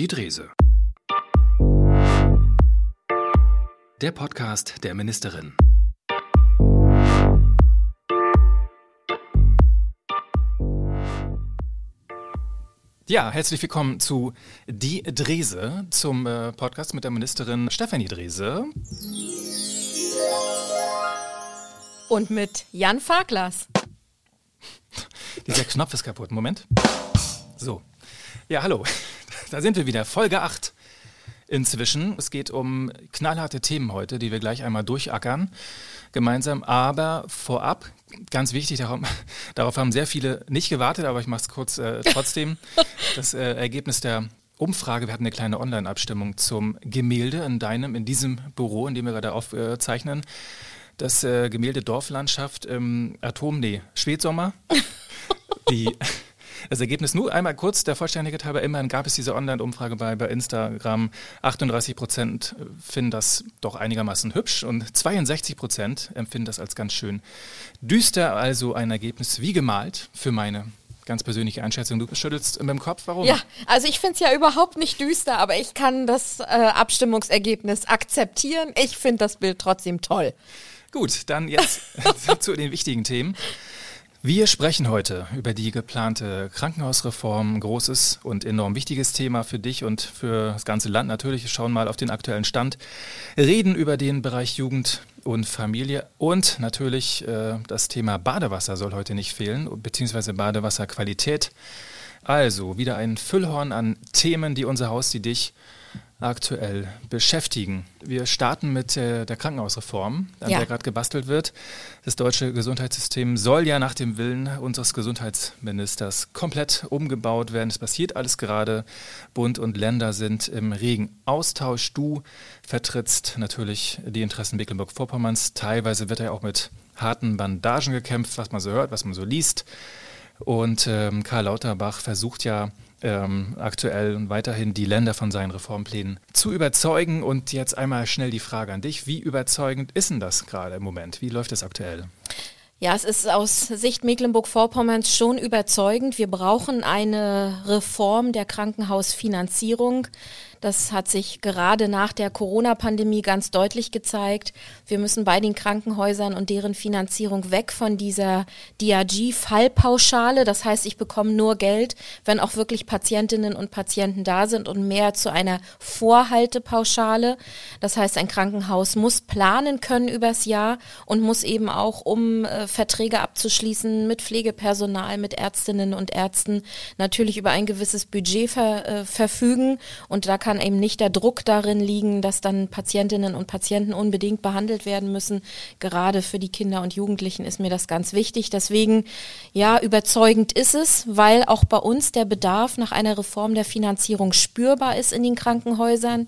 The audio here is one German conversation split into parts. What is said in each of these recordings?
Die Drese. Der Podcast der Ministerin. Ja, herzlich willkommen zu Die Drese, zum äh, Podcast mit der Ministerin Stefanie Drese. Und mit Jan Farklas. Dieser Knopf ist kaputt. Moment. So. Ja, hallo. Da sind wir wieder. Folge 8 inzwischen. Es geht um knallharte Themen heute, die wir gleich einmal durchackern gemeinsam. Aber vorab, ganz wichtig, darauf, darauf haben sehr viele nicht gewartet, aber ich mache es kurz äh, trotzdem. das äh, Ergebnis der Umfrage, wir hatten eine kleine Online-Abstimmung zum Gemälde in deinem, in diesem Büro, in dem wir gerade aufzeichnen. Das äh, Gemälde Dorflandschaft im Atom, nee, Spätsommer. Die das Ergebnis nur einmal kurz der Vollständigkeit halber. Immerhin gab es diese Online-Umfrage bei, bei Instagram. 38 Prozent finden das doch einigermaßen hübsch und 62 Prozent empfinden das als ganz schön düster. Also ein Ergebnis wie gemalt für meine ganz persönliche Einschätzung. Du schüttelst mit dem Kopf, warum? Ja, also ich finde es ja überhaupt nicht düster, aber ich kann das äh, Abstimmungsergebnis akzeptieren. Ich finde das Bild trotzdem toll. Gut, dann jetzt zu den wichtigen Themen. Wir sprechen heute über die geplante Krankenhausreform, großes und enorm wichtiges Thema für dich und für das ganze Land natürlich. Wir schauen mal auf den aktuellen Stand, reden über den Bereich Jugend und Familie und natürlich äh, das Thema Badewasser soll heute nicht fehlen, beziehungsweise Badewasserqualität. Also wieder ein Füllhorn an Themen, die unser Haus, die dich aktuell beschäftigen. Wir starten mit äh, der Krankenhausreform, an ja. der gerade gebastelt wird. Das deutsche Gesundheitssystem soll ja nach dem Willen unseres Gesundheitsministers komplett umgebaut werden. Es passiert alles gerade. Bund und Länder sind im regen Austausch. Du vertrittst natürlich die Interessen Mecklenburg-Vorpommerns. Teilweise wird ja auch mit harten Bandagen gekämpft, was man so hört, was man so liest. Und ähm, Karl Lauterbach versucht ja ähm, aktuell und weiterhin die Länder von seinen Reformplänen zu überzeugen. Und jetzt einmal schnell die Frage an dich. Wie überzeugend ist denn das gerade im Moment? Wie läuft es aktuell? Ja, es ist aus Sicht Mecklenburg-Vorpommerns schon überzeugend. Wir brauchen eine Reform der Krankenhausfinanzierung. Das hat sich gerade nach der Corona-Pandemie ganz deutlich gezeigt. Wir müssen bei den Krankenhäusern und deren Finanzierung weg von dieser DRG-Fallpauschale. Das heißt, ich bekomme nur Geld, wenn auch wirklich Patientinnen und Patienten da sind und mehr zu einer Vorhaltepauschale. Das heißt, ein Krankenhaus muss planen können übers Jahr und muss eben auch, um äh, Verträge abzuschließen mit Pflegepersonal, mit Ärztinnen und Ärzten, natürlich über ein gewisses Budget ver, äh, verfügen. Und da kann kann eben nicht der Druck darin liegen, dass dann Patientinnen und Patienten unbedingt behandelt werden müssen. Gerade für die Kinder und Jugendlichen ist mir das ganz wichtig. Deswegen, ja, überzeugend ist es, weil auch bei uns der Bedarf nach einer Reform der Finanzierung spürbar ist in den Krankenhäusern.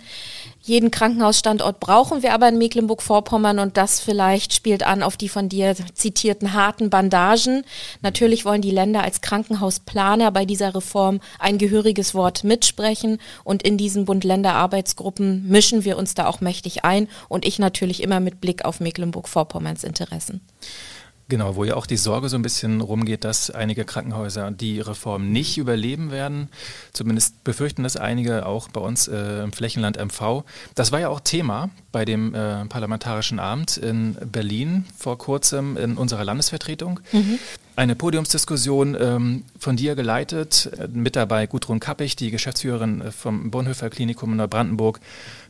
Jeden Krankenhausstandort brauchen wir aber in Mecklenburg-Vorpommern und das vielleicht spielt an auf die von dir zitierten harten Bandagen. Natürlich wollen die Länder als Krankenhausplaner bei dieser Reform ein gehöriges Wort mitsprechen und in diesen Bund-Länder-Arbeitsgruppen mischen wir uns da auch mächtig ein und ich natürlich immer mit Blick auf Mecklenburg-Vorpommerns Interessen. Genau, wo ja auch die Sorge so ein bisschen rumgeht, dass einige Krankenhäuser die Reform nicht überleben werden. Zumindest befürchten das einige auch bei uns äh, im Flächenland MV. Das war ja auch Thema bei dem äh, Parlamentarischen Abend in Berlin vor kurzem in unserer Landesvertretung. Mhm. Eine Podiumsdiskussion ähm, von dir geleitet, äh, mit dabei Gudrun Kappich, die Geschäftsführerin äh, vom Bonhoeffer Klinikum in Neubrandenburg.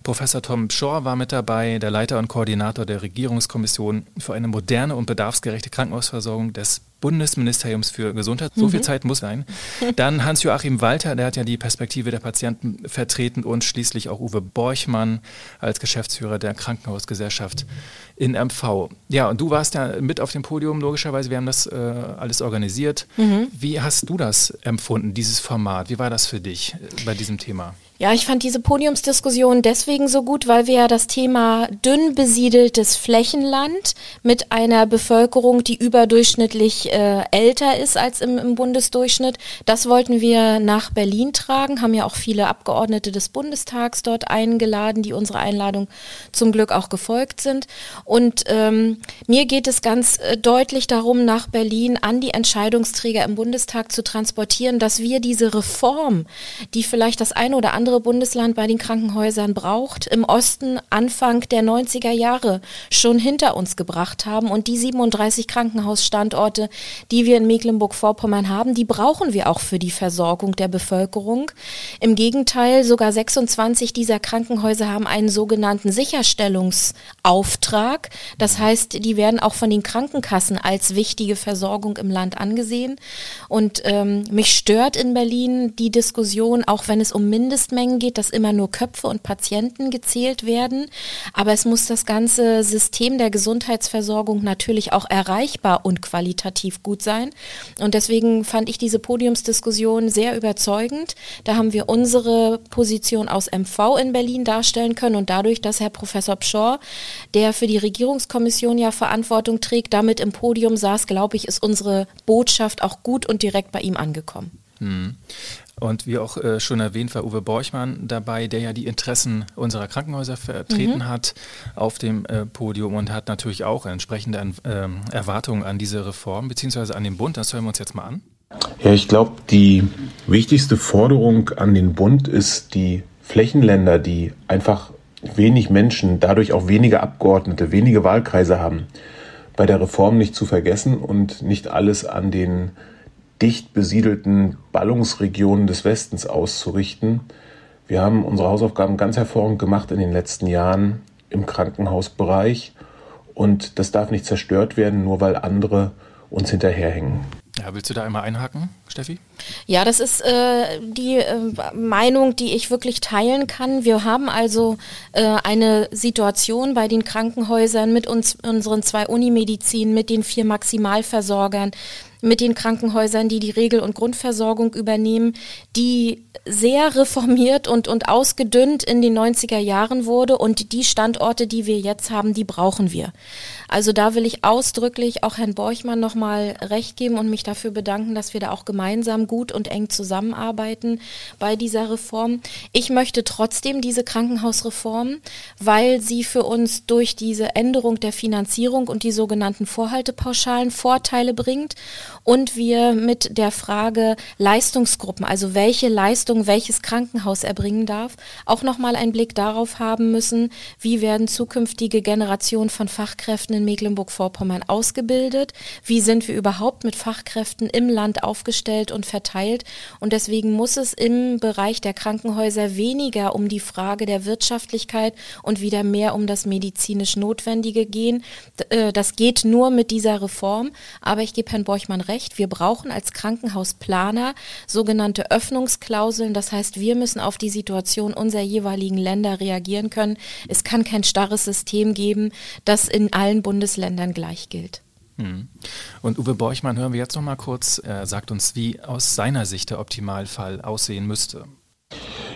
Professor Tom Schor war mit dabei, der Leiter und Koordinator der Regierungskommission für eine moderne und bedarfsgerechte Krankenhausversorgung des Bundesministeriums für Gesundheit. So mhm. viel Zeit muss sein. Dann Hans-Joachim Walter, der hat ja die Perspektive der Patienten vertreten und schließlich auch Uwe Borchmann als Geschäftsführer der Krankenhausgesellschaft in MV. Ja, und du warst ja mit auf dem Podium, logischerweise. Wir haben das äh, alles organisiert. Mhm. Wie hast du das empfunden, dieses Format? Wie war das für dich äh, bei diesem Thema? Ja, ich fand diese Podiumsdiskussion deswegen so gut, weil wir ja das Thema dünn besiedeltes Flächenland mit einer Bevölkerung, die überdurchschnittlich äh, älter ist als im, im Bundesdurchschnitt, das wollten wir nach Berlin tragen, haben ja auch viele Abgeordnete des Bundestags dort eingeladen, die unserer Einladung zum Glück auch gefolgt sind. Und ähm, mir geht es ganz äh, deutlich darum, nach Berlin an die Entscheidungsträger im Bundestag zu transportieren, dass wir diese Reform, die vielleicht das eine oder andere andere Bundesland bei den Krankenhäusern braucht, im Osten Anfang der 90er Jahre schon hinter uns gebracht haben. Und die 37 Krankenhausstandorte, die wir in Mecklenburg-Vorpommern haben, die brauchen wir auch für die Versorgung der Bevölkerung. Im Gegenteil, sogar 26 dieser Krankenhäuser haben einen sogenannten Sicherstellungsauftrag. Das heißt, die werden auch von den Krankenkassen als wichtige Versorgung im Land angesehen. Und ähm, mich stört in Berlin die Diskussion, auch wenn es um Mindestmengen geht, dass immer nur Köpfe und Patienten gezählt werden. Aber es muss das ganze System der Gesundheitsversorgung natürlich auch erreichbar und qualitativ gut sein. Und deswegen fand ich diese Podiumsdiskussion sehr überzeugend. Da haben wir unsere Position aus MV in Berlin darstellen können und dadurch, dass Herr Professor Pschor, der für die Regierungskommission ja Verantwortung trägt, damit im Podium saß, glaube ich, ist unsere Botschaft auch gut und direkt bei ihm angekommen. Hm. Und wie auch äh, schon erwähnt, war Uwe Borchmann dabei, der ja die Interessen unserer Krankenhäuser vertreten mhm. hat auf dem äh, Podium und hat natürlich auch entsprechende äh, Erwartungen an diese Reform beziehungsweise an den Bund. Das hören wir uns jetzt mal an. Ja, ich glaube, die wichtigste Forderung an den Bund ist, die Flächenländer, die einfach wenig Menschen, dadurch auch wenige Abgeordnete, wenige Wahlkreise haben, bei der Reform nicht zu vergessen und nicht alles an den dicht besiedelten Ballungsregionen des Westens auszurichten. Wir haben unsere Hausaufgaben ganz hervorragend gemacht in den letzten Jahren im Krankenhausbereich und das darf nicht zerstört werden, nur weil andere uns hinterherhängen. Ja, willst du da einmal einhaken, Steffi? Ja, das ist äh, die äh, Meinung, die ich wirklich teilen kann. Wir haben also äh, eine Situation bei den Krankenhäusern mit uns, unseren zwei Unimedizin, mit den vier Maximalversorgern, mit den Krankenhäusern, die die Regel- und Grundversorgung übernehmen, die sehr reformiert und, und ausgedünnt in den 90er Jahren wurde. Und die Standorte, die wir jetzt haben, die brauchen wir. Also da will ich ausdrücklich auch Herrn Borchmann nochmal recht geben und mich dafür bedanken, dass wir da auch gemeinsam gut und eng zusammenarbeiten bei dieser Reform. Ich möchte trotzdem diese Krankenhausreform, weil sie für uns durch diese Änderung der Finanzierung und die sogenannten Vorhaltepauschalen Vorteile bringt und wir mit der Frage Leistungsgruppen, also welche Leistung welches Krankenhaus erbringen darf, auch nochmal einen Blick darauf haben müssen, wie werden zukünftige Generationen von Fachkräften in Mecklenburg-Vorpommern ausgebildet, wie sind wir überhaupt mit Fachkräften im Land aufgestellt und verteilt? Und deswegen muss es im Bereich der Krankenhäuser weniger um die Frage der Wirtschaftlichkeit und wieder mehr um das medizinisch Notwendige gehen. Äh, das geht nur mit dieser Reform, aber ich gebe Herrn Borchmann recht. Wir brauchen als Krankenhausplaner sogenannte Öffnungsklauseln. Das heißt, wir müssen auf die Situation unserer jeweiligen Länder reagieren können. Es kann kein starres System geben, das in allen Bundesländern gleich gilt. Hm. Und Uwe Borchmann hören wir jetzt noch mal kurz. Er sagt uns, wie aus seiner Sicht der Optimalfall aussehen müsste.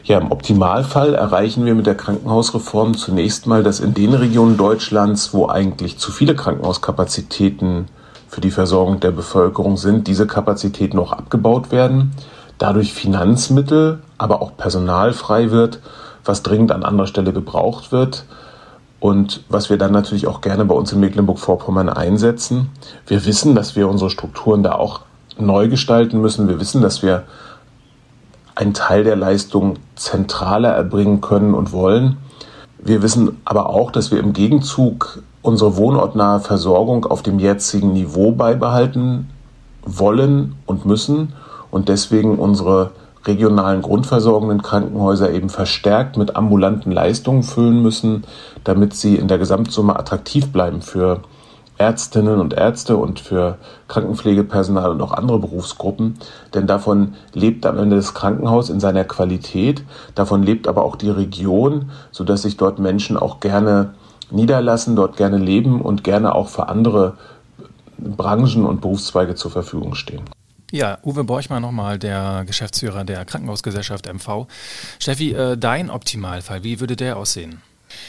Ja, im Optimalfall erreichen wir mit der Krankenhausreform zunächst mal, dass in den Regionen Deutschlands, wo eigentlich zu viele Krankenhauskapazitäten für die Versorgung der Bevölkerung sind, diese Kapazitäten noch abgebaut werden, dadurch Finanzmittel, aber auch Personal frei wird, was dringend an anderer Stelle gebraucht wird und was wir dann natürlich auch gerne bei uns in Mecklenburg-Vorpommern einsetzen. Wir wissen, dass wir unsere Strukturen da auch neu gestalten müssen. Wir wissen, dass wir einen Teil der Leistung zentraler erbringen können und wollen. Wir wissen aber auch, dass wir im Gegenzug unsere wohnortnahe Versorgung auf dem jetzigen Niveau beibehalten wollen und müssen und deswegen unsere regionalen grundversorgenden Krankenhäuser eben verstärkt mit ambulanten Leistungen füllen müssen, damit sie in der Gesamtsumme attraktiv bleiben für Ärztinnen und Ärzte und für Krankenpflegepersonal und auch andere Berufsgruppen. Denn davon lebt am Ende das Krankenhaus in seiner Qualität, davon lebt aber auch die Region, sodass sich dort Menschen auch gerne niederlassen, dort gerne leben und gerne auch für andere Branchen und Berufszweige zur Verfügung stehen. Ja, Uwe Borchmann nochmal, der Geschäftsführer der Krankenhausgesellschaft MV. Steffi, äh, dein Optimalfall, wie würde der aussehen?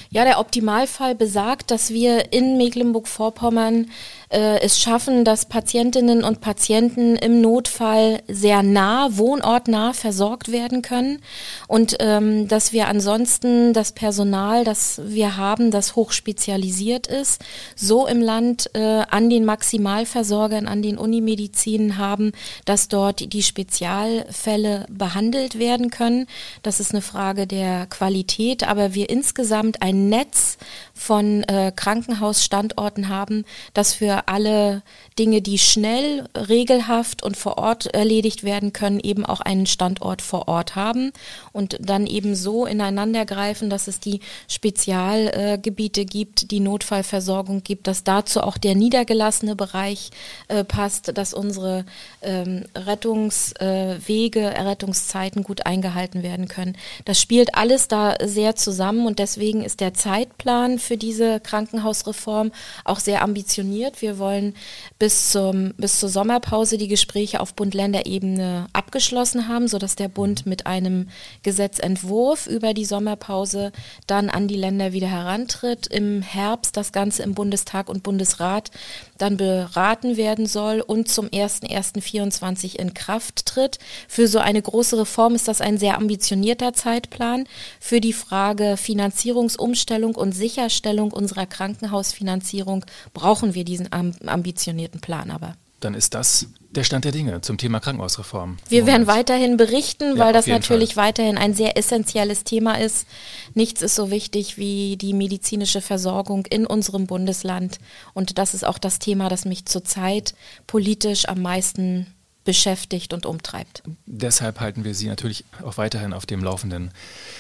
Ja, der Optimalfall besagt, dass wir in Mecklenburg-Vorpommern äh, es schaffen, dass Patientinnen und Patienten im Notfall sehr nah, wohnortnah versorgt werden können und ähm, dass wir ansonsten das Personal, das wir haben, das hochspezialisiert ist, so im Land äh, an den Maximalversorgern, an den Unimedizinen haben, dass dort die Spezialfälle behandelt werden können. Das ist eine Frage der Qualität, aber wir insgesamt ein Netz von äh, Krankenhausstandorten haben, das für alle Dinge, die schnell, regelhaft und vor Ort erledigt werden können, eben auch einen Standort vor Ort haben und dann eben so ineinandergreifen, dass es die Spezialgebiete äh, gibt, die Notfallversorgung gibt, dass dazu auch der niedergelassene Bereich äh, passt, dass unsere ähm, Rettungswege, äh, Rettungszeiten gut eingehalten werden können. Das spielt alles da sehr zusammen und deswegen ist der Zeitplan für diese Krankenhausreform auch sehr ambitioniert. Wir wollen bis, zum, bis zur Sommerpause die Gespräche auf Bund-Länder-Ebene abgeschlossen haben, sodass der Bund mit einem Gesetzentwurf über die Sommerpause dann an die Länder wieder herantritt. Im Herbst das Ganze im Bundestag und Bundesrat dann beraten werden soll und zum 01.01.24 in Kraft tritt. Für so eine große Reform ist das ein sehr ambitionierter Zeitplan. Für die Frage Finanzierungsumstellung und Sicherstellung unserer Krankenhausfinanzierung brauchen wir diesen ambitionierten Plan aber. Dann ist das der Stand der Dinge zum Thema Krankenhausreform. Wir werden weiterhin berichten, ja, weil das natürlich Fall. weiterhin ein sehr essentielles Thema ist. Nichts ist so wichtig wie die medizinische Versorgung in unserem Bundesland. Und das ist auch das Thema, das mich zurzeit politisch am meisten beschäftigt und umtreibt. Deshalb halten wir Sie natürlich auch weiterhin auf dem Laufenden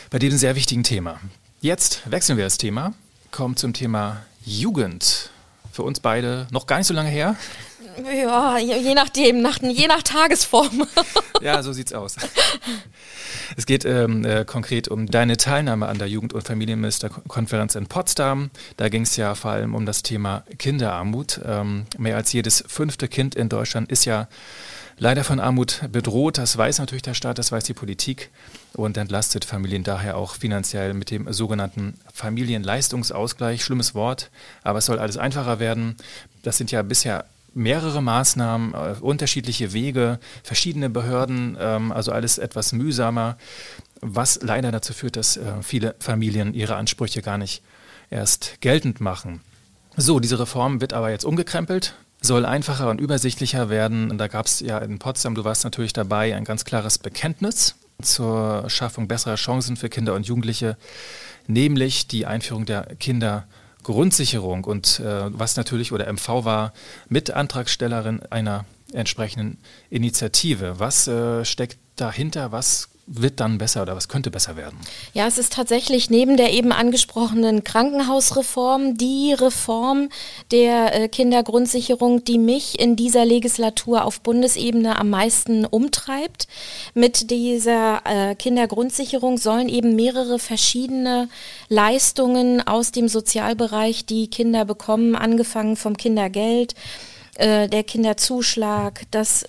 bei diesem sehr wichtigen Thema. Jetzt wechseln wir das Thema kommt zum Thema Jugend. Für uns beide noch gar nicht so lange her. Ja, je nachdem, nach, je nach Tagesform. ja, so sieht's aus. Es geht ähm, äh, konkret um deine Teilnahme an der Jugend- und Familienministerkonferenz in Potsdam. Da ging es ja vor allem um das Thema Kinderarmut. Ähm, mehr als jedes fünfte Kind in Deutschland ist ja leider von Armut bedroht. Das weiß natürlich der Staat, das weiß die Politik und entlastet Familien daher auch finanziell mit dem sogenannten Familienleistungsausgleich. Schlimmes Wort, aber es soll alles einfacher werden. Das sind ja bisher mehrere Maßnahmen, äh, unterschiedliche Wege, verschiedene Behörden, ähm, also alles etwas mühsamer, was leider dazu führt, dass äh, viele Familien ihre Ansprüche gar nicht erst geltend machen. So, diese Reform wird aber jetzt umgekrempelt soll einfacher und übersichtlicher werden. Und da gab es ja in Potsdam, du warst natürlich dabei, ein ganz klares Bekenntnis zur Schaffung besserer Chancen für Kinder und Jugendliche, nämlich die Einführung der Kindergrundsicherung. Und äh, was natürlich oder MV war mit Antragstellerin einer entsprechenden Initiative. Was äh, steckt dahinter? Was wird dann besser oder was könnte besser werden? Ja, es ist tatsächlich neben der eben angesprochenen Krankenhausreform die Reform der äh, Kindergrundsicherung, die mich in dieser Legislatur auf Bundesebene am meisten umtreibt. Mit dieser äh, Kindergrundsicherung sollen eben mehrere verschiedene Leistungen aus dem Sozialbereich, die Kinder bekommen, angefangen vom Kindergeld, äh, der Kinderzuschlag, das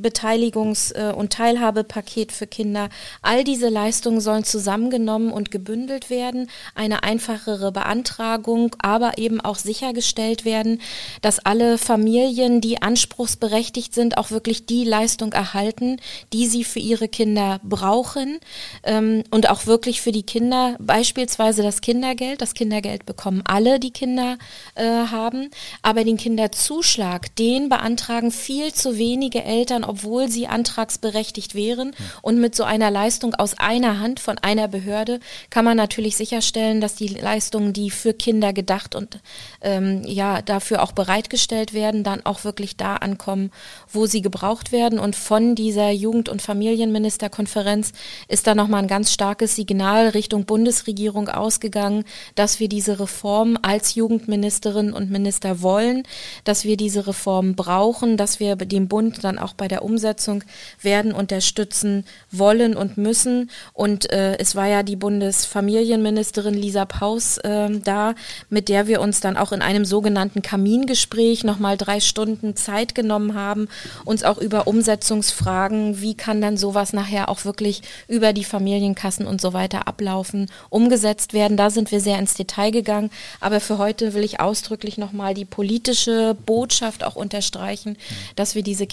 Beteiligungs- äh, und Teilhabepaket für Kinder. All diese Leistungen sollen zusammengenommen und gebündelt werden, eine einfachere Beantragung, aber eben auch sichergestellt werden, dass alle Familien, die anspruchsberechtigt sind, auch wirklich die Leistung erhalten, die sie für ihre Kinder brauchen ähm, und auch wirklich für die Kinder, beispielsweise das Kindergeld. Das Kindergeld bekommen alle, die Kinder äh, haben, aber den Kinderzuschlag, den beantragen viel zu wenige Eltern, obwohl sie antragsberechtigt wären. Und mit so einer Leistung aus einer Hand von einer Behörde kann man natürlich sicherstellen, dass die Leistungen, die für Kinder gedacht und ähm, ja dafür auch bereitgestellt werden, dann auch wirklich da ankommen, wo sie gebraucht werden. Und von dieser Jugend- und Familienministerkonferenz ist da nochmal ein ganz starkes Signal Richtung Bundesregierung ausgegangen, dass wir diese Reform als Jugendministerin und Minister wollen, dass wir diese Reform brauchen, dass wir den Bund dann auch bei der Umsetzung werden unterstützen wollen und müssen. Und äh, es war ja die Bundesfamilienministerin Lisa Paus äh, da, mit der wir uns dann auch in einem sogenannten Kamingespräch nochmal drei Stunden Zeit genommen haben, uns auch über Umsetzungsfragen, wie kann dann sowas nachher auch wirklich über die Familienkassen und so weiter ablaufen, umgesetzt werden. Da sind wir sehr ins Detail gegangen. Aber für heute will ich ausdrücklich nochmal die politische Botschaft auch unterstreichen, dass wir diese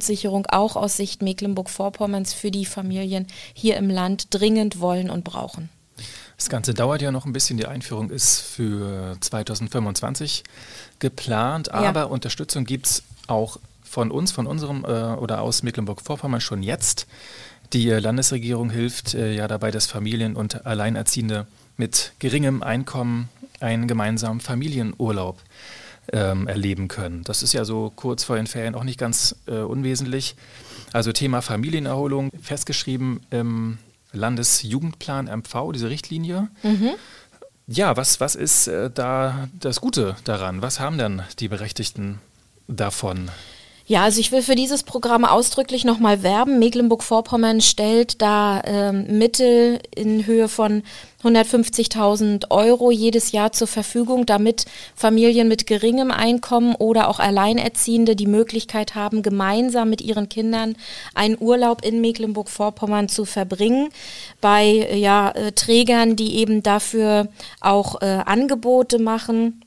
Kindergrundsicherung auch aus Sicht Mecklenburg-Vorpommerns für die Familien hier im Land dringend wollen und brauchen. Das Ganze dauert ja noch ein bisschen. Die Einführung ist für 2025 geplant, aber ja. Unterstützung gibt es auch von uns, von unserem äh, oder aus Mecklenburg-Vorpommern schon jetzt. Die Landesregierung hilft äh, ja dabei, dass Familien und Alleinerziehende mit geringem Einkommen einen gemeinsamen Familienurlaub ähm, erleben können. Das ist ja so kurz vor den Ferien auch nicht ganz äh, unwesentlich. Also Thema Familienerholung festgeschrieben im Landesjugendplan MV, diese Richtlinie. Mhm. Ja, was, was ist äh, da das Gute daran? Was haben denn die Berechtigten davon? Ja, also ich will für dieses Programm ausdrücklich nochmal werben. Mecklenburg-Vorpommern stellt da ähm, Mittel in Höhe von 150.000 Euro jedes Jahr zur Verfügung, damit Familien mit geringem Einkommen oder auch Alleinerziehende die Möglichkeit haben, gemeinsam mit ihren Kindern einen Urlaub in Mecklenburg-Vorpommern zu verbringen. Bei ja, äh, Trägern, die eben dafür auch äh, Angebote machen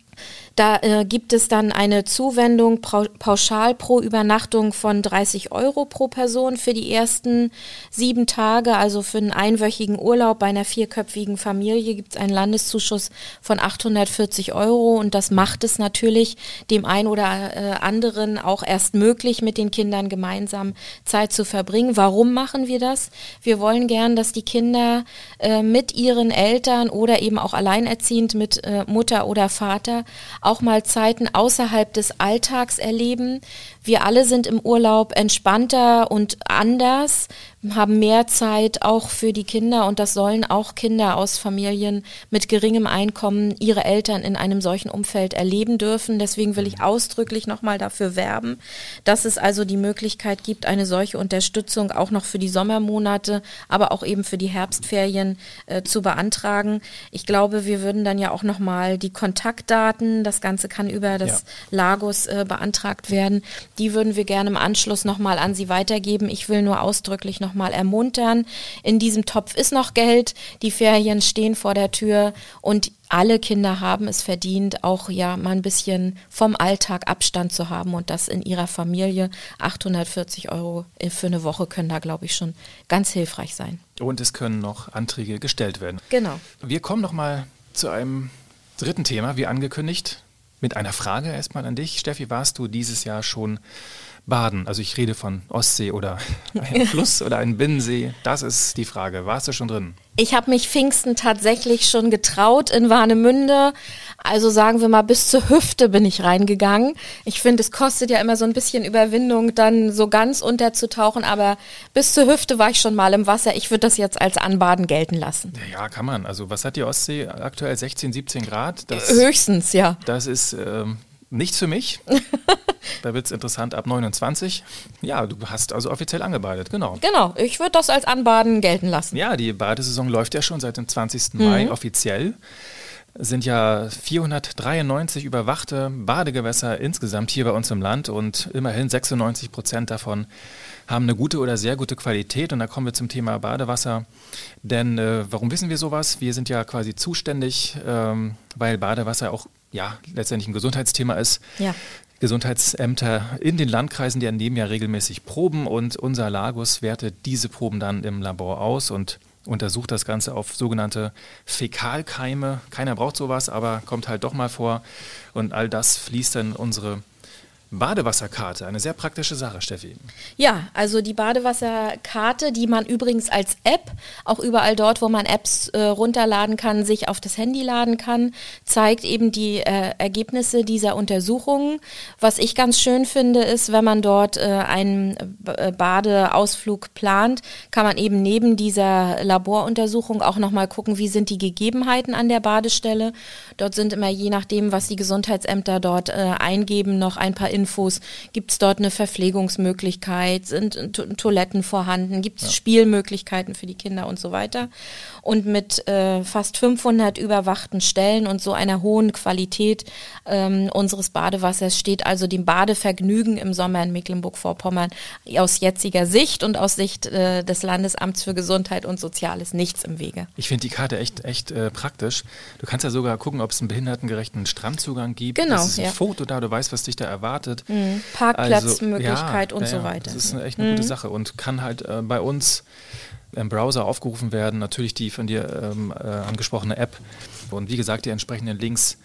da äh, gibt es dann eine Zuwendung pauschal pro Übernachtung von 30 Euro pro Person für die ersten sieben Tage. Also für einen einwöchigen Urlaub bei einer vierköpfigen Familie gibt es einen Landeszuschuss von 840 Euro. Und das macht es natürlich dem einen oder äh, anderen auch erst möglich, mit den Kindern gemeinsam Zeit zu verbringen. Warum machen wir das? Wir wollen gern, dass die Kinder äh, mit ihren Eltern oder eben auch alleinerziehend mit äh, Mutter oder Vater auch mal Zeiten außerhalb des Alltags erleben. Wir alle sind im Urlaub entspannter und anders haben mehr Zeit auch für die Kinder und das sollen auch Kinder aus Familien mit geringem Einkommen ihre Eltern in einem solchen Umfeld erleben dürfen. Deswegen will ich ausdrücklich nochmal dafür werben, dass es also die Möglichkeit gibt, eine solche Unterstützung auch noch für die Sommermonate, aber auch eben für die Herbstferien äh, zu beantragen. Ich glaube, wir würden dann ja auch nochmal die Kontaktdaten, das Ganze kann über das ja. Lagos äh, beantragt werden, die würden wir gerne im Anschluss nochmal an Sie weitergeben. Ich will nur ausdrücklich noch nochmal ermuntern. In diesem Topf ist noch Geld, die Ferien stehen vor der Tür und alle Kinder haben es verdient, auch ja mal ein bisschen vom Alltag Abstand zu haben und das in ihrer Familie. 840 Euro für eine Woche können da, glaube ich, schon ganz hilfreich sein. Und es können noch Anträge gestellt werden. Genau. Wir kommen noch mal zu einem dritten Thema, wie angekündigt, mit einer Frage erstmal an dich. Steffi, warst du dieses Jahr schon baden? Also ich rede von Ostsee oder einem Fluss oder einem Binnensee. Das ist die Frage. Warst du schon drin? Ich habe mich Pfingsten tatsächlich schon getraut in Warnemünde. Also sagen wir mal, bis zur Hüfte bin ich reingegangen. Ich finde, es kostet ja immer so ein bisschen Überwindung, dann so ganz unterzutauchen, aber bis zur Hüfte war ich schon mal im Wasser. Ich würde das jetzt als Anbaden gelten lassen. Ja, kann man. Also was hat die Ostsee aktuell? 16, 17 Grad? Das, Höchstens, ja. Das ist ähm, nichts für mich. da wird es interessant ab 29. Ja, du hast also offiziell angebadet, genau. Genau, ich würde das als Anbaden gelten lassen. Ja, die Badesaison läuft ja schon seit dem 20. Mhm. Mai offiziell. Sind ja 493 überwachte Badegewässer insgesamt hier bei uns im Land und immerhin 96 Prozent davon haben eine gute oder sehr gute Qualität. Und da kommen wir zum Thema Badewasser. Denn äh, warum wissen wir sowas? Wir sind ja quasi zuständig, ähm, weil Badewasser auch ja, letztendlich ein Gesundheitsthema ist. Ja. Gesundheitsämter in den Landkreisen, die entnehmen ja regelmäßig Proben und unser Lagos wertet diese Proben dann im Labor aus und untersucht das Ganze auf sogenannte Fäkalkeime. Keiner braucht sowas, aber kommt halt doch mal vor. Und all das fließt dann in unsere Badewasserkarte, eine sehr praktische Sache, Steffi. Ja, also die Badewasserkarte, die man übrigens als App, auch überall dort, wo man Apps äh, runterladen kann, sich auf das Handy laden kann, zeigt eben die äh, Ergebnisse dieser Untersuchungen. Was ich ganz schön finde, ist, wenn man dort äh, einen äh, Badeausflug plant, kann man eben neben dieser Laboruntersuchung auch nochmal gucken, wie sind die Gegebenheiten an der Badestelle. Dort sind immer je nachdem, was die Gesundheitsämter dort äh, eingeben, noch ein paar Infos. Gibt es dort eine Verpflegungsmöglichkeit? Sind Toiletten vorhanden? Gibt es ja. Spielmöglichkeiten für die Kinder und so weiter? Und mit äh, fast 500 überwachten Stellen und so einer hohen Qualität ähm, unseres Badewassers steht also dem Badevergnügen im Sommer in Mecklenburg-Vorpommern aus jetziger Sicht und aus Sicht äh, des Landesamts für Gesundheit und Soziales nichts im Wege. Ich finde die Karte echt, echt äh, praktisch. Du kannst ja sogar gucken, ob es einen behindertengerechten Strandzugang gibt. Genau. Es ist ein ja. Foto da, du weißt, was dich da erwartet. Mhm. Parkplatzmöglichkeit also, und ja, so weiter. Das ist eine echt eine mhm. gute Sache und kann halt äh, bei uns im Browser aufgerufen werden. Natürlich die von dir ähm, äh, angesprochene App. Und wie gesagt, die entsprechenden Links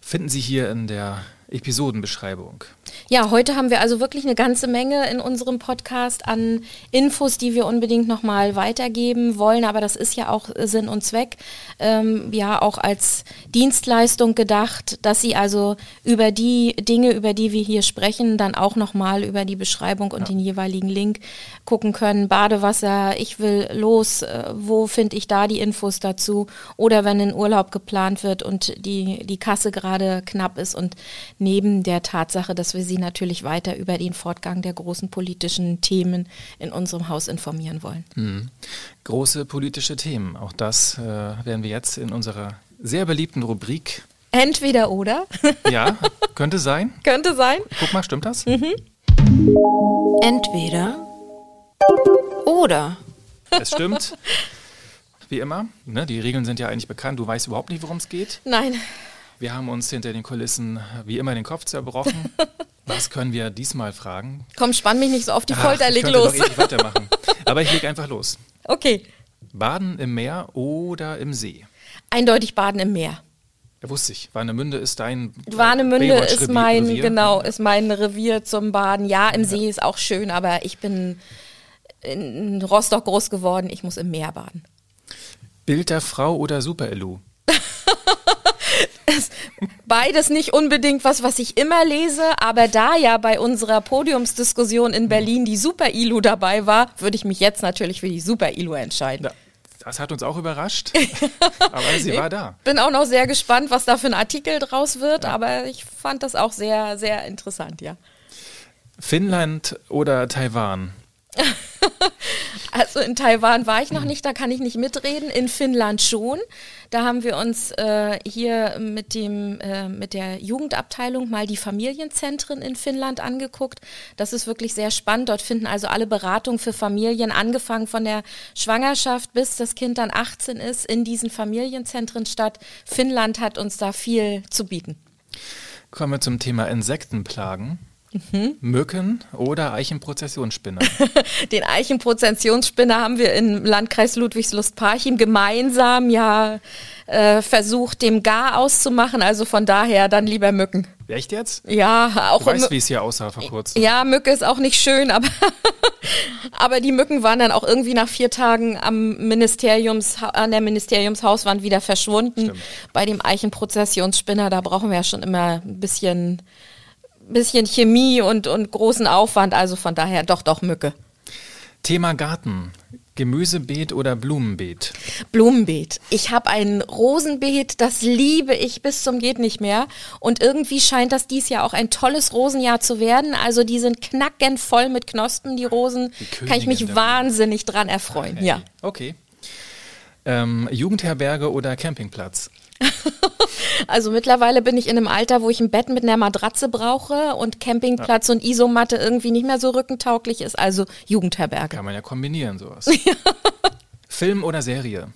finden Sie hier in der Episodenbeschreibung. Ja, heute haben wir also wirklich eine ganze Menge in unserem Podcast an Infos, die wir unbedingt nochmal weitergeben wollen. Aber das ist ja auch Sinn und Zweck, ähm, ja auch als Dienstleistung gedacht, dass Sie also über die Dinge, über die wir hier sprechen, dann auch nochmal über die Beschreibung und ja. den jeweiligen Link gucken können. Badewasser, ich will los, äh, wo finde ich da die Infos dazu? Oder wenn ein Urlaub geplant wird und die, die Kasse gerade knapp ist und neben der Tatsache, dass wir Sie natürlich weiter über den Fortgang der großen politischen Themen in unserem Haus informieren wollen. Mhm. Große politische Themen, auch das äh, werden wir jetzt in unserer sehr beliebten Rubrik. Entweder oder. ja, könnte sein. Könnte sein. Guck mal, stimmt das? Mhm. Entweder oder. Es stimmt. Wie immer. Ne, die Regeln sind ja eigentlich bekannt. Du weißt überhaupt nicht, worum es geht. Nein. Wir haben uns hinter den Kulissen wie immer den Kopf zerbrochen. Was können wir diesmal fragen? Komm, spann mich nicht so auf die Folter, Ach, leg los. Doch weitermachen. Aber ich leg einfach los. Okay. Baden im Meer oder im See? Eindeutig Baden im Meer. Ja, wusste ich. Warnemünde ist dein Warnemünde ist mein Revier. genau ist mein Revier zum Baden. Ja, im ja. See ist auch schön, aber ich bin in Rostock groß geworden. Ich muss im Meer baden. Bild der Frau oder Super-Elu? Beides nicht unbedingt was, was ich immer lese, aber da ja bei unserer Podiumsdiskussion in Berlin die Super Ilu dabei war, würde ich mich jetzt natürlich für die Super Ilu entscheiden. Ja. Das hat uns auch überrascht, aber sie war da. Bin auch noch sehr gespannt, was da für ein Artikel draus wird, ja. aber ich fand das auch sehr, sehr interessant, ja. Finnland oder Taiwan? Also in Taiwan war ich noch nicht, da kann ich nicht mitreden. In Finnland schon. Da haben wir uns äh, hier mit dem äh, mit der Jugendabteilung mal die Familienzentren in Finnland angeguckt. Das ist wirklich sehr spannend. Dort finden also alle Beratungen für Familien, angefangen von der Schwangerschaft bis das Kind dann 18 ist, in diesen Familienzentren statt. Finnland hat uns da viel zu bieten. Kommen wir zum Thema Insektenplagen. Mhm. Mücken oder Eichenprozessionsspinner? Den Eichenprozessionsspinner haben wir im Landkreis Ludwigslust-Parchim gemeinsam ja äh, versucht, dem Gar auszumachen. Also von daher dann lieber Mücken. Echt jetzt? Ja, auch. Du weißt, wie es hier aussah vor kurzem. Ja, Mücke ist auch nicht schön, aber, aber die Mücken waren dann auch irgendwie nach vier Tagen am Ministeriums, an der Ministeriumshauswand wieder verschwunden. Stimmt. Bei dem Eichenprozessionsspinner, da brauchen wir ja schon immer ein bisschen bisschen Chemie und, und großen Aufwand, also von daher doch, doch Mücke. Thema Garten. Gemüsebeet oder Blumenbeet? Blumenbeet. Ich habe ein Rosenbeet, das liebe ich bis zum geht nicht mehr. Und irgendwie scheint das dies Jahr auch ein tolles Rosenjahr zu werden. Also die sind knackend voll mit Knospen, die Rosen. Die Kann ich mich wahnsinnig dran erfreuen. Hey. Ja. Okay. Ähm, Jugendherberge oder Campingplatz? also mittlerweile bin ich in einem Alter, wo ich ein Bett mit einer Matratze brauche und Campingplatz ja. und Isomatte irgendwie nicht mehr so rückentauglich ist, also Jugendherberge. Kann man ja kombinieren, sowas. Film oder Serie?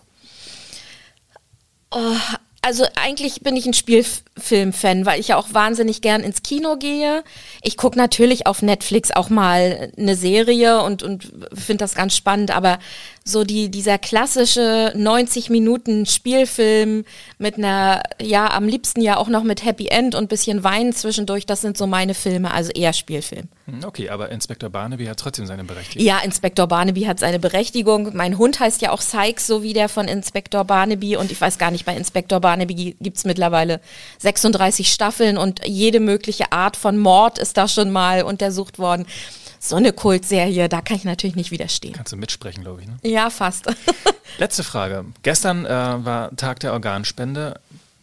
Oh, also eigentlich bin ich ein Spielfilm-Fan, weil ich ja auch wahnsinnig gern ins Kino gehe. Ich gucke natürlich auf Netflix auch mal eine Serie und, und finde das ganz spannend, aber so die, dieser klassische 90 Minuten Spielfilm mit einer, ja, am liebsten ja auch noch mit Happy End und bisschen Wein zwischendurch, das sind so meine Filme, also eher Spielfilm. Hm, okay, aber Inspektor Barnaby hat trotzdem seine Berechtigung. Ja, Inspektor Barnaby hat seine Berechtigung. Mein Hund heißt ja auch Sykes, so wie der von Inspektor Barnaby und ich weiß gar nicht, bei Inspektor Barnaby gibt's mittlerweile 36 Staffeln und jede mögliche Art von Mord ist da schon mal untersucht worden so eine Kultserie, da kann ich natürlich nicht widerstehen. Kannst du mitsprechen, glaube ich. Ne? Ja, fast. Letzte Frage. Gestern äh, war Tag der Organspende.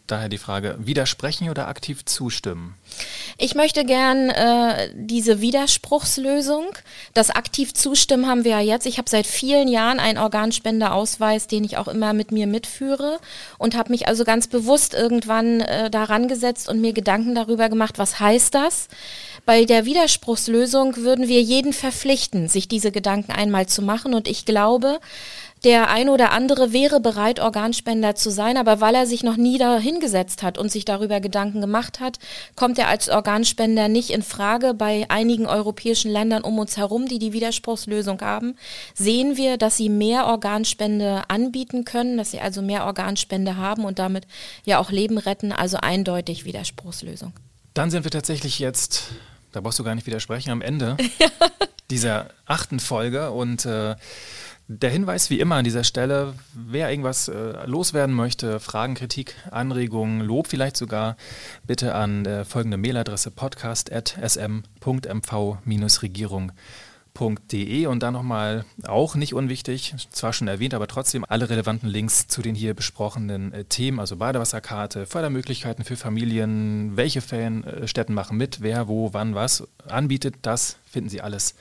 Daher die Frage, widersprechen oder aktiv zustimmen? Ich möchte gern äh, diese Widerspruchslösung. Das aktiv zustimmen haben wir ja jetzt. Ich habe seit vielen Jahren einen Organspendeausweis, den ich auch immer mit mir mitführe und habe mich also ganz bewusst irgendwann äh, daran gesetzt und mir Gedanken darüber gemacht, was heißt das? Bei der Widerspruchslösung würden wir jeden verpflichten, sich diese Gedanken einmal zu machen und ich glaube, der ein oder andere wäre bereit, Organspender zu sein, aber weil er sich noch nie dahingesetzt hat und sich darüber Gedanken gemacht hat, kommt er als Organspender nicht in Frage. Bei einigen europäischen Ländern um uns herum, die die Widerspruchslösung haben, sehen wir, dass sie mehr Organspende anbieten können, dass sie also mehr Organspende haben und damit ja auch Leben retten, also eindeutig Widerspruchslösung. Dann sind wir tatsächlich jetzt, da brauchst du gar nicht widersprechen, am Ende dieser achten Folge. Und äh, der Hinweis wie immer an dieser Stelle, wer irgendwas äh, loswerden möchte, Fragen, Kritik, Anregungen, Lob vielleicht sogar, bitte an äh, folgende Mailadresse podcast.sm.mv-regierung.de und dann nochmal auch nicht unwichtig, zwar schon erwähnt, aber trotzdem alle relevanten Links zu den hier besprochenen äh, Themen, also Badewasserkarte, Fördermöglichkeiten für Familien, welche Ferienstätten machen mit, wer, wo, wann, was anbietet, das finden Sie alles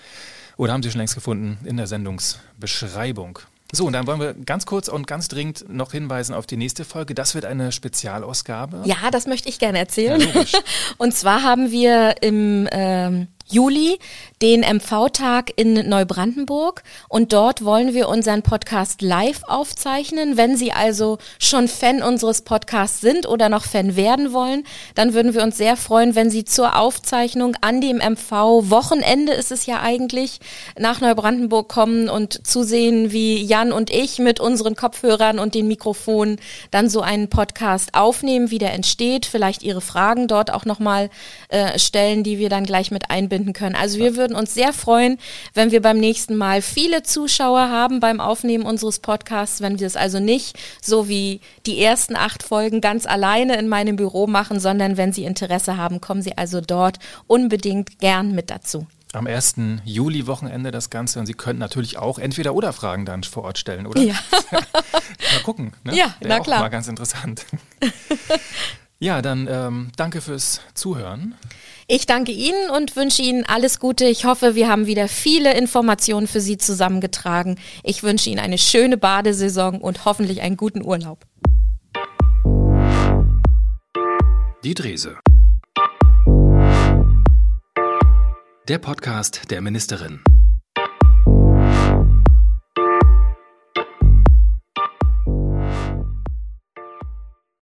oder haben Sie schon längst gefunden in der Sendungsbeschreibung. So, und dann wollen wir ganz kurz und ganz dringend noch hinweisen auf die nächste Folge. Das wird eine Spezialausgabe. Ja, das möchte ich gerne erzählen. Ja, und zwar haben wir im ähm, Juli den MV-Tag in Neubrandenburg und dort wollen wir unseren Podcast live aufzeichnen. Wenn Sie also schon Fan unseres Podcasts sind oder noch Fan werden wollen, dann würden wir uns sehr freuen, wenn Sie zur Aufzeichnung an dem MV-Wochenende ist es ja eigentlich, nach Neubrandenburg kommen und zusehen, wie Jan und ich mit unseren Kopfhörern und den Mikrofonen dann so einen Podcast aufnehmen, wie der entsteht, vielleicht Ihre Fragen dort auch nochmal äh, stellen, die wir dann gleich mit einbinden können. Also wir würden uns sehr freuen, wenn wir beim nächsten Mal viele Zuschauer haben beim Aufnehmen unseres Podcasts, wenn wir es also nicht so wie die ersten acht Folgen ganz alleine in meinem Büro machen, sondern wenn Sie Interesse haben, kommen Sie also dort unbedingt gern mit dazu am 1. Juli-Wochenende das Ganze und Sie könnten natürlich auch entweder oder Fragen dann vor Ort stellen, oder? Ja. mal gucken. Ne? Ja, Wäre na klar. Mal ganz interessant. ja, dann ähm, danke fürs Zuhören. Ich danke Ihnen und wünsche Ihnen alles Gute. Ich hoffe, wir haben wieder viele Informationen für Sie zusammengetragen. Ich wünsche Ihnen eine schöne Badesaison und hoffentlich einen guten Urlaub. Die Drese. Der Podcast der Ministerin.